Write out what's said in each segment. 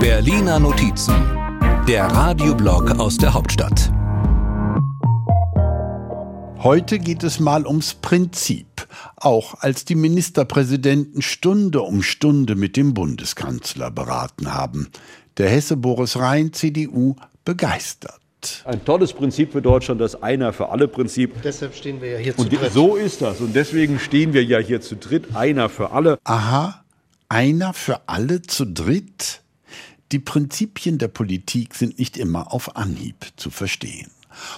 Berliner Notizen, der Radioblog aus der Hauptstadt. Heute geht es mal ums Prinzip, auch als die Ministerpräsidenten Stunde um Stunde mit dem Bundeskanzler beraten haben. Der Hesse Boris Rhein, CDU, begeistert. Ein tolles Prinzip für Deutschland, das Einer für alle Prinzip. Deshalb stehen wir ja hier zu Und dritt. so ist das. Und deswegen stehen wir ja hier zu dritt. Einer für alle. Aha, einer für alle zu dritt? Die Prinzipien der Politik sind nicht immer auf Anhieb zu verstehen.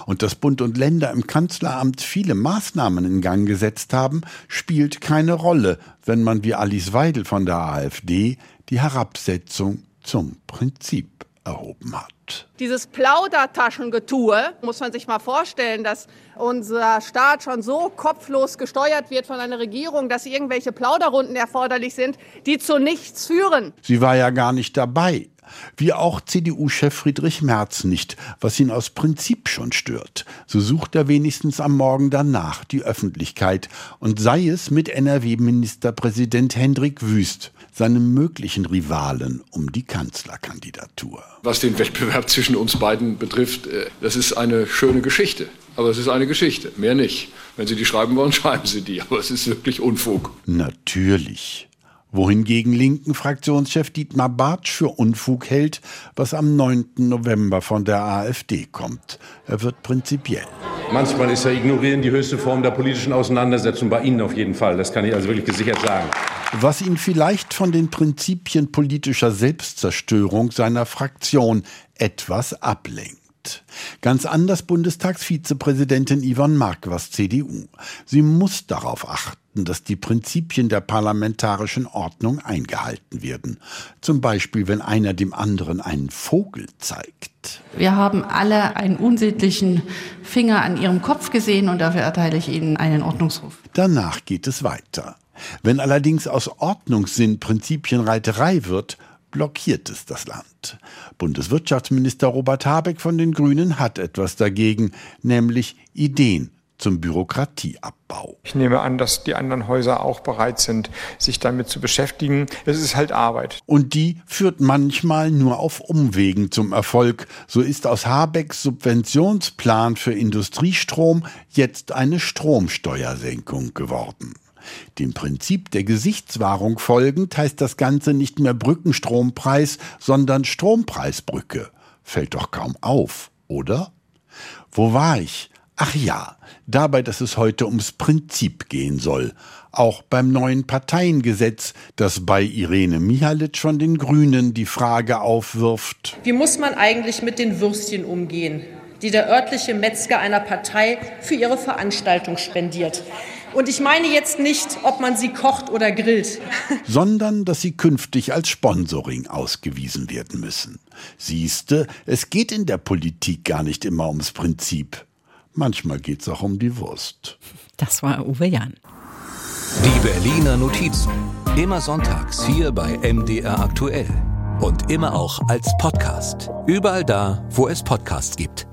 Und dass Bund und Länder im Kanzleramt viele Maßnahmen in Gang gesetzt haben, spielt keine Rolle, wenn man wie Alice Weidel von der AfD die Herabsetzung zum Prinzip erhoben hat. Dieses Plaudertaschengetue, muss man sich mal vorstellen, dass unser Staat schon so kopflos gesteuert wird von einer Regierung, dass irgendwelche Plauderrunden erforderlich sind, die zu nichts führen. Sie war ja gar nicht dabei. Wie auch CDU-Chef Friedrich Merz nicht, was ihn aus Prinzip schon stört. So sucht er wenigstens am Morgen danach die Öffentlichkeit und sei es mit NRW-Ministerpräsident Hendrik Wüst, seinem möglichen Rivalen um die Kanzlerkandidatur. Was den Wettbewerb zwischen uns beiden betrifft, äh, das ist eine schöne Geschichte. Aber es ist eine Geschichte, mehr nicht. Wenn Sie die schreiben wollen, schreiben Sie die. Aber es ist wirklich Unfug. Natürlich wohingegen linken Fraktionschef Dietmar Bartsch für Unfug hält, was am 9. November von der AfD kommt. Er wird prinzipiell. Manchmal ist ja Ignorieren die höchste Form der politischen Auseinandersetzung, bei Ihnen auf jeden Fall. Das kann ich also wirklich gesichert sagen. Was ihn vielleicht von den Prinzipien politischer Selbstzerstörung seiner Fraktion etwas ablenkt. Ganz anders Bundestagsvizepräsidentin Yvonne Marquardt, CDU. Sie muss darauf achten, dass die Prinzipien der parlamentarischen Ordnung eingehalten werden. Zum Beispiel, wenn einer dem anderen einen Vogel zeigt. Wir haben alle einen unsittlichen Finger an Ihrem Kopf gesehen und dafür erteile ich Ihnen einen Ordnungsruf. Danach geht es weiter. Wenn allerdings aus Ordnungssinn Prinzipienreiterei wird, blockiert es das Land. Bundeswirtschaftsminister Robert Habeck von den Grünen hat etwas dagegen, nämlich Ideen zum Bürokratieabbau. Ich nehme an, dass die anderen Häuser auch bereit sind, sich damit zu beschäftigen. Es ist halt Arbeit. Und die führt manchmal nur auf Umwegen zum Erfolg. So ist aus Habecks Subventionsplan für Industriestrom jetzt eine Stromsteuersenkung geworden. Dem Prinzip der Gesichtswahrung folgend heißt das Ganze nicht mehr Brückenstrompreis, sondern Strompreisbrücke. Fällt doch kaum auf, oder? Wo war ich? Ach ja, dabei, dass es heute ums Prinzip gehen soll. Auch beim neuen Parteiengesetz, das bei Irene Mihalic von den Grünen die Frage aufwirft. Wie muss man eigentlich mit den Würstchen umgehen, die der örtliche Metzger einer Partei für ihre Veranstaltung spendiert? Und ich meine jetzt nicht, ob man sie kocht oder grillt. Sondern, dass sie künftig als Sponsoring ausgewiesen werden müssen. Siehste, es geht in der Politik gar nicht immer ums Prinzip. Manchmal geht's auch um die Wurst. Das war Uwe Jan. Die Berliner Notizen. Immer sonntags hier bei MDR aktuell. Und immer auch als Podcast. Überall da, wo es Podcasts gibt.